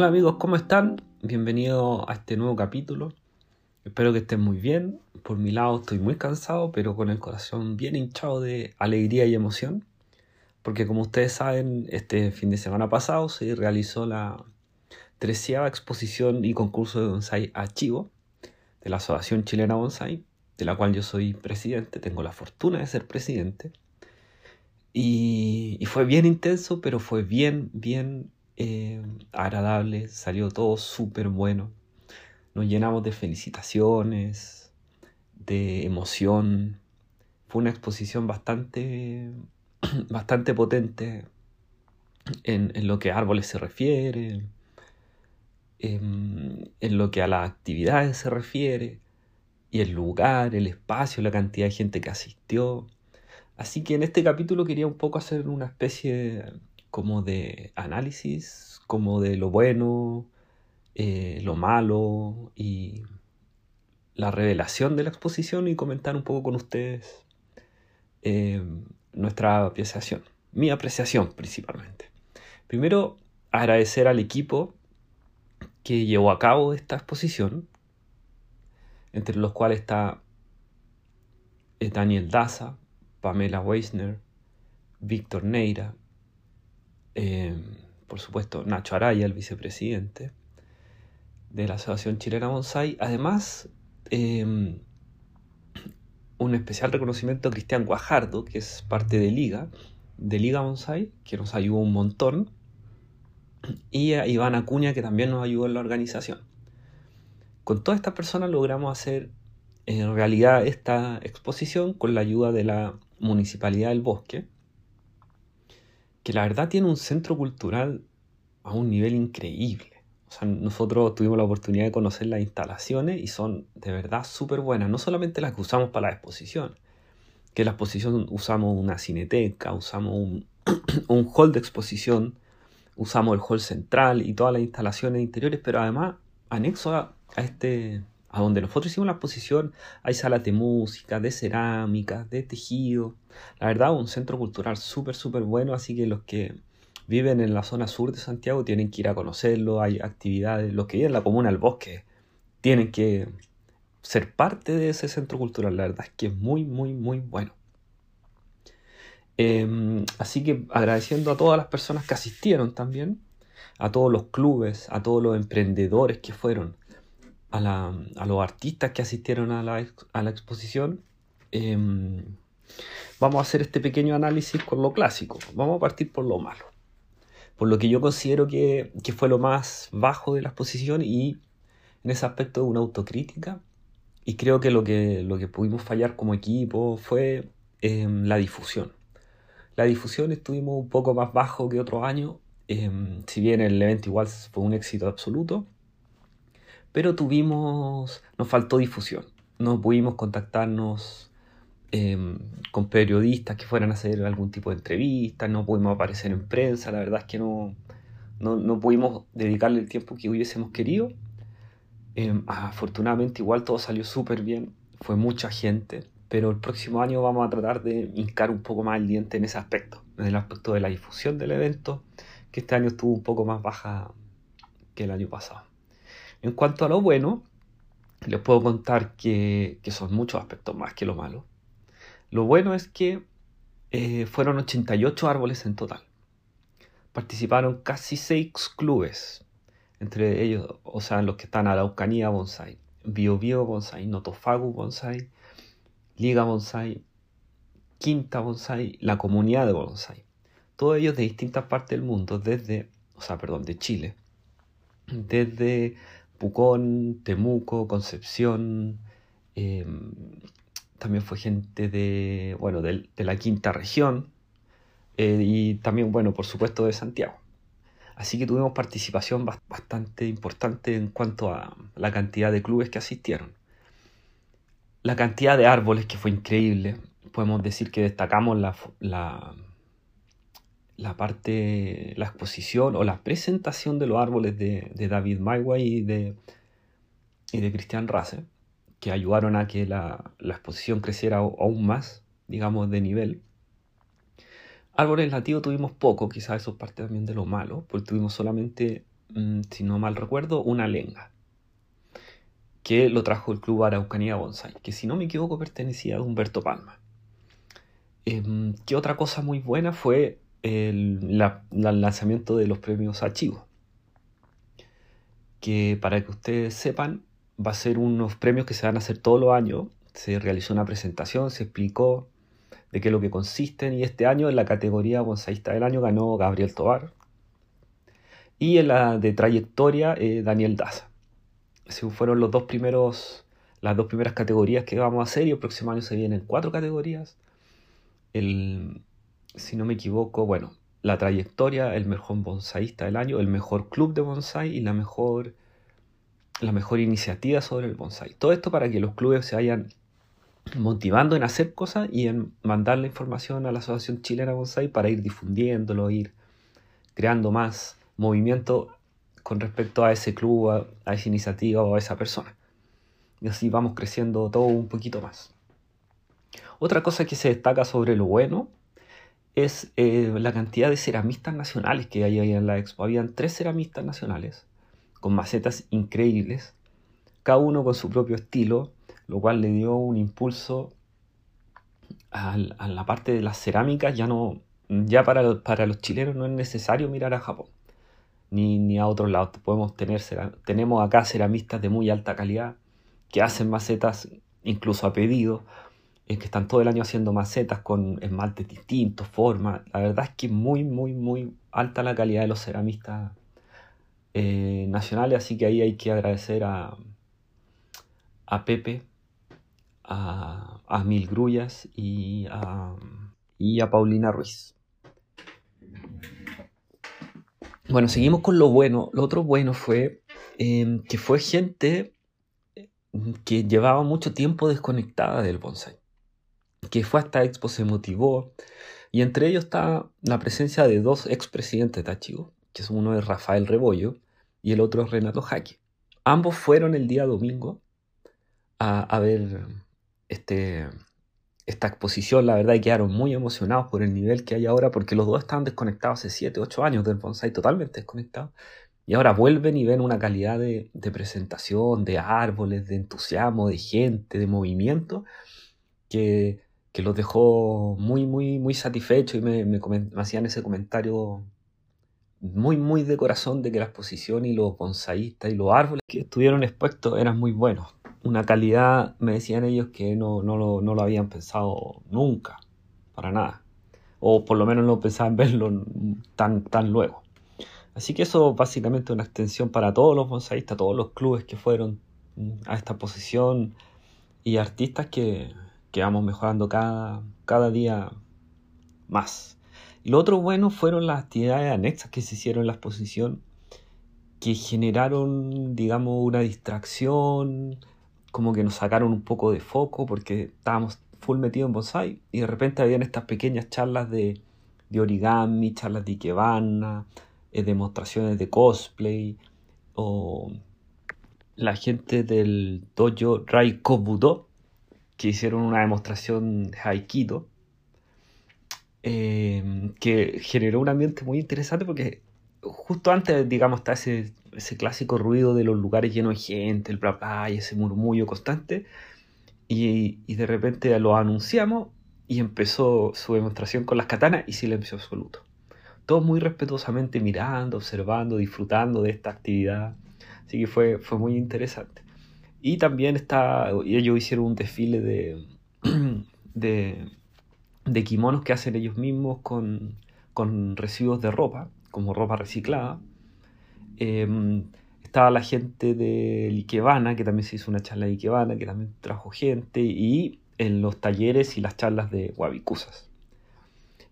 Hola amigos, ¿cómo están? Bienvenidos a este nuevo capítulo. Espero que estén muy bien. Por mi lado estoy muy cansado, pero con el corazón bien hinchado de alegría y emoción. Porque como ustedes saben, este fin de semana pasado se realizó la treceava exposición y concurso de bonsai archivo de la Asociación Chilena Bonsai, de la cual yo soy presidente, tengo la fortuna de ser presidente. Y, y fue bien intenso, pero fue bien, bien eh, agradable, salió todo súper bueno. Nos llenamos de felicitaciones, de emoción. Fue una exposición bastante, bastante potente en, lo que a árboles se refiere, en, en lo que a las actividades se refiere, y el lugar, el espacio, la cantidad de gente que asistió. Así que en este capítulo quería un poco hacer una especie como de análisis, como de lo bueno, eh, lo malo y la revelación de la exposición y comentar un poco con ustedes eh, nuestra apreciación, mi apreciación principalmente. Primero, agradecer al equipo que llevó a cabo esta exposición, entre los cuales está eh, Daniel Daza, Pamela Weisner, Víctor Neira, eh, por supuesto Nacho Araya, el vicepresidente de la Asociación Chilena Bonsai. Además, eh, un especial reconocimiento a Cristian Guajardo, que es parte de Liga, de Liga Bonsai, que nos ayudó un montón, y a Iván Acuña, que también nos ayudó en la organización. Con todas estas personas logramos hacer en realidad esta exposición con la ayuda de la Municipalidad del Bosque, que la verdad tiene un centro cultural a un nivel increíble. O sea, nosotros tuvimos la oportunidad de conocer las instalaciones y son de verdad súper buenas. No solamente las que usamos para la exposición, que en la exposición usamos una cineteca, usamos un, un hall de exposición, usamos el hall central y todas las instalaciones interiores, pero además, anexo a, a este, a donde nosotros hicimos la exposición, hay salas de música, de cerámica, de tejido. La verdad, un centro cultural súper, súper bueno, así que los que viven en la zona sur de Santiago tienen que ir a conocerlo, hay actividades, los que viven en la comuna del bosque tienen que ser parte de ese centro cultural, la verdad es que es muy, muy, muy bueno. Eh, así que agradeciendo a todas las personas que asistieron también, a todos los clubes, a todos los emprendedores que fueron, a, la, a los artistas que asistieron a la, a la exposición, eh, vamos a hacer este pequeño análisis con lo clásico. Vamos a partir por lo malo. Por lo que yo considero que, que fue lo más bajo de la exposición y en ese aspecto una autocrítica. Y creo que lo que, lo que pudimos fallar como equipo fue eh, la difusión. La difusión estuvimos un poco más bajo que otros años. Eh, si bien el evento igual fue un éxito absoluto, pero tuvimos, nos faltó difusión. No pudimos contactarnos eh, con periodistas que fueran a hacer algún tipo de entrevista, no pudimos aparecer en prensa, la verdad es que no, no, no pudimos dedicarle el tiempo que hubiésemos querido. Eh, afortunadamente igual todo salió súper bien, fue mucha gente, pero el próximo año vamos a tratar de hincar un poco más el diente en ese aspecto, en el aspecto de la difusión del evento, que este año estuvo un poco más baja que el año pasado. En cuanto a lo bueno, les puedo contar que, que son muchos aspectos más que lo malo. Lo bueno es que eh, fueron 88 árboles en total. Participaron casi 6 clubes, entre ellos, o sea, los que están Araucanía Bonsai, Bio Bio Bonsai, Notofagu Bonsai, Liga Bonsai, Quinta Bonsai, la comunidad de Bonsai. Todos ellos de distintas partes del mundo, desde, o sea, perdón, de Chile, desde Pucón, Temuco, Concepción, eh, también fue gente de, bueno, de, la quinta región eh, y también, bueno, por supuesto de Santiago. Así que tuvimos participación bastante importante en cuanto a la cantidad de clubes que asistieron. La cantidad de árboles que fue increíble. Podemos decir que destacamos la, la parte, la exposición o la presentación de los árboles de, David Mayway y de, y de Christian Rasse que ayudaron a que la, la, exposición creciera aún más, digamos, de nivel. Árboles nativos tuvimos poco, quizás eso es parte también de lo malo, porque tuvimos solamente mm, si no mal recuerdo, una lenga, que lo trajo el Club Araucanía Bonsai, que si no me equivoco pertenecía a Humberto Palma. Em, ¿Qué otra cosa muy buena fue el, lanzamiento de los premios Archivos? Que para que ustedes sepan, va a ser unos premios que se van a hacer todos los años. Se realizó una presentación, se explicó de qué es lo que consisten y este año en la categoría bonsaísta del año ganó Gabriel Tobar y en la de trayectoria eh, Daniel Daza. Esos fueron los dos primeros, las dos primeras categorías que vamos a hacer y el próximo año se vienen cuatro categorías. El, si no me equivoco, bueno, la trayectoria, el mejor bonsaísta del año, el mejor club de bonsai y la mejor, la mejor iniciativa sobre el bonsai. Todo esto para que los clubes se vayan motivando en hacer cosas y en mandar la información a la Asociación Chilena Bonsai para ir difundiéndolo, ir creando más movimiento con respecto a ese club, a, esa iniciativa o a esa persona. Y así vamos creciendo todo un poquito más. Otra cosa que se destaca sobre lo bueno es eh, la cantidad de ceramistas nacionales que hay en la expo. Habían tres ceramistas nacionales con macetas increíbles, cada uno con su propio estilo, lo cual le dio un impulso a, la parte de las cerámicas. Ya, no, ya para, para los chilenos no es necesario mirar a Japón ni, ni a otros lados. Podemos tener, tenemos acá ceramistas de muy alta calidad que hacen macetas incluso a pedido, es que están todo el año haciendo macetas con esmaltes distintos, formas. La verdad es que es muy, muy, muy alta la calidad de los ceramistas eh, nacionales, así que ahí hay que agradecer a, a Pepe, a, a Mil Grullas y a, y a Paulina Ruiz. Bueno, seguimos con lo bueno. Lo otro bueno fue em, que fue gente que llevaba mucho tiempo desconectada del bonsai. Que fue a esta expo, se motivó. Y entre ellos está la presencia de dos expresidentes de Achigo, que uno es Rafael Rebollo y el otro es Renato Jaque. Ambos fueron el día domingo a, ver este, esta exposición, la verdad, y quedaron muy emocionados por el nivel que hay ahora, porque los dos estaban desconectados hace 7, 8 años del bonsai, totalmente desconectados. Y ahora vuelven y ven una calidad de, presentación, de árboles, de entusiasmo, de gente, de movimiento, que, que los dejó muy, muy, muy satisfechos y me, hacían ese comentario muy, muy de corazón de que la exposición y los bonsaístas y los árboles que estuvieron expuestos eran muy buenos una calidad, me decían ellos, que no, no, lo, no lo habían pensado nunca, para nada. O por lo menos no pensaban verlo tan, tan luego. Así que eso básicamente una extensión para todos los bonsaístas, todos los clubes que fueron a esta posición y artistas que, que vamos mejorando cada, cada día más. Y lo otro bueno fueron las actividades anexas que se hicieron en la exposición, que generaron, digamos, una distracción, como que nos sacaron un poco de foco porque estábamos full metidos en bonsai y de repente habían estas pequeñas charlas de, de origami, charlas de ikebana, eh, demostraciones de cosplay o la gente del dojo Raikobudo que hicieron una demostración de Aikido eh, que generó un ambiente muy interesante porque justo antes, digamos, está ese ese clásico ruido de los lugares llenos de gente, el bla y ese murmullo constante. Y, y, de repente lo anunciamos y empezó su demostración con las katanas y silencio absoluto. Todos muy respetuosamente mirando, observando, disfrutando de esta actividad. Así que fue, fue muy interesante. Y también está, ellos hicieron un desfile de, de, de kimonos que hacen ellos mismos con, con residuos de ropa, como ropa reciclada. Em, estaba la gente de Ikebana, que también se hizo una charla de Ikebana, que también trajo gente, y en los talleres y las charlas de Guavicusas,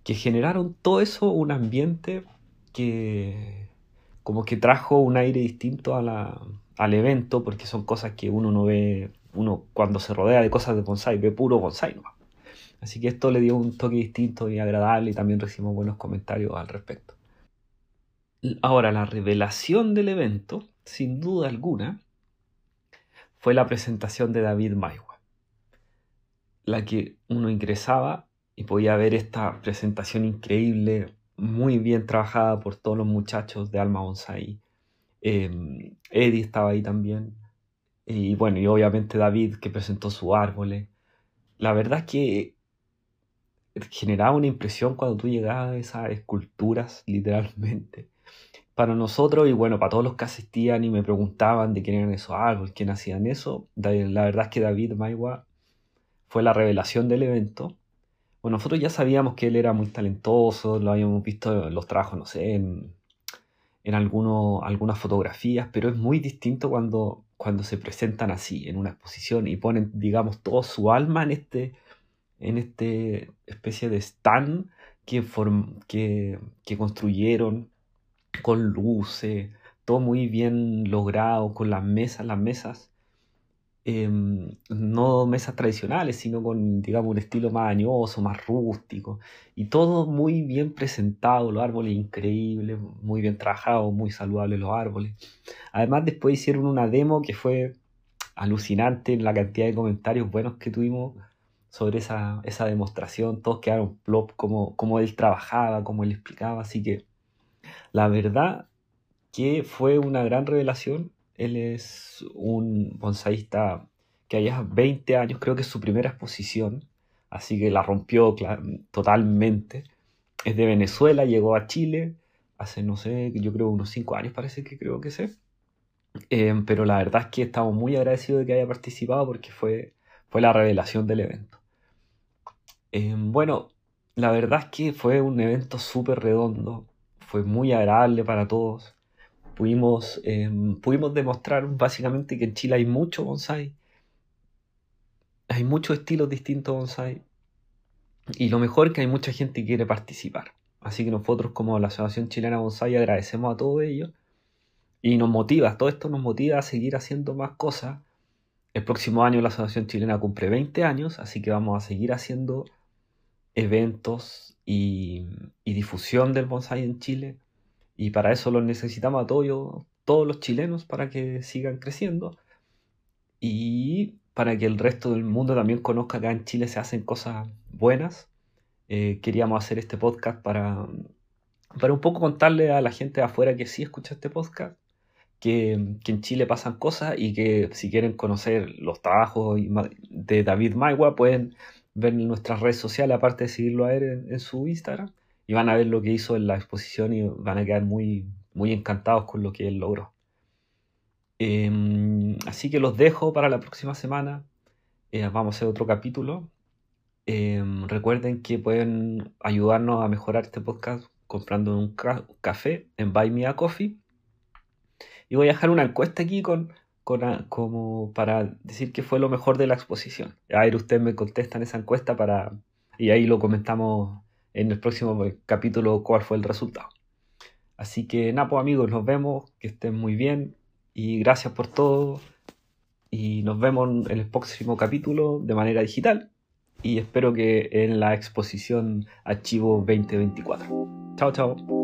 que generaron todo eso un ambiente que como que trajo un aire distinto a la, al evento, porque son cosas que uno no ve, uno cuando se rodea de cosas de bonsai ve puro bonsai. ¿no? Así que esto le dio un toque distinto y agradable y también recibimos buenos comentarios al respecto. Ahora, la revelación del evento, sin duda alguna, fue la presentación de David Maiwa, la que uno ingresaba y podía ver esta presentación increíble, muy bien trabajada por todos los muchachos de Alma Bonsai, Em, Eddie estaba ahí también. Y bueno, y obviamente David que presentó sus árboles. La verdad es que generaba una impresión cuando tú llegabas a esas esculturas, literalmente. Para nosotros y bueno, para todos los que asistían y me preguntaban de quién eran esos árboles, quién hacían eso, la verdad es que David Maigua fue la revelación del evento. Bueno, nosotros ya sabíamos que él era muy talentoso, lo habíamos visto los trabajos, no sé, en, en algunas fotografías, pero es muy distinto cuando, cuando se presentan así, en una exposición, y ponen, digamos, toda su alma en este, en este especie de stand que, que, que construyeron con luces, todo muy bien logrado, con las mesas, las mesas Em, no mesas tradicionales, sino con, digamos, un estilo más añoso, más rústico, y todo muy bien presentado, los árboles increíbles, muy bien trabajados, muy saludables los árboles. Además, después hicieron una demo que fue alucinante en la cantidad de comentarios buenos que tuvimos sobre esa, esa demostración, todos quedaron plop, como, como él trabajaba, como él explicaba, así que la verdad que fue una gran revelación él es un bonsaísta que allá 20 años, creo que es su primera exposición, así que la rompió totalmente. Es de Venezuela, llegó a Chile hace, no sé, yo creo unos 5 años parece que creo que sé. Em, pero la verdad es que estamos muy agradecidos de que haya participado porque fue, fue la revelación del evento. Em, bueno, la verdad es que fue un evento súper redondo, fue muy agradable para todos pudimos, em, pudimos demostrar básicamente que en Chile hay mucho bonsai. Hay muchos estilos distintos bonsai. Y lo mejor es que hay mucha gente que quiere participar. Así que nosotros como la Asociación Chilena Bonsai agradecemos a todos ellos. Y nos motiva, todo esto nos motiva a seguir haciendo más cosas. El próximo año la Asociación Chilena cumple 20 años, así que vamos a seguir haciendo eventos y, y difusión del bonsai en Chile y para eso los necesitamos a todos, todos los chilenos para que sigan creciendo y para que el resto del mundo también conozca que en Chile se hacen cosas buenas. Eh, queríamos hacer este podcast para, para un poco contarle a la gente de afuera que sí escucha este podcast, que, en Chile pasan cosas y que si quieren conocer los trabajos de David Maigua pueden ver en nuestras redes sociales, aparte de seguirlo a él en su Instagram y van a ver lo que hizo en la exposición y van a quedar muy, muy encantados con lo que él logró. Em, así que los dejo para la próxima semana. Eh, vamos a hacer otro capítulo. Em, recuerden que pueden ayudarnos a mejorar este podcast comprando un café en Buy Me a Coffee. Y voy a dejar una encuesta aquí con, como para decir que fue lo mejor de la exposición. A ver, ustedes me contestan esa encuesta para y ahí lo comentamos en el próximo capítulo cuál fue el resultado. Así que Napo pues, amigos, nos vemos, que estén muy bien y gracias por todo y nos vemos en el próximo capítulo de manera digital y espero que en la exposición Archivo 2024. Chao, chao.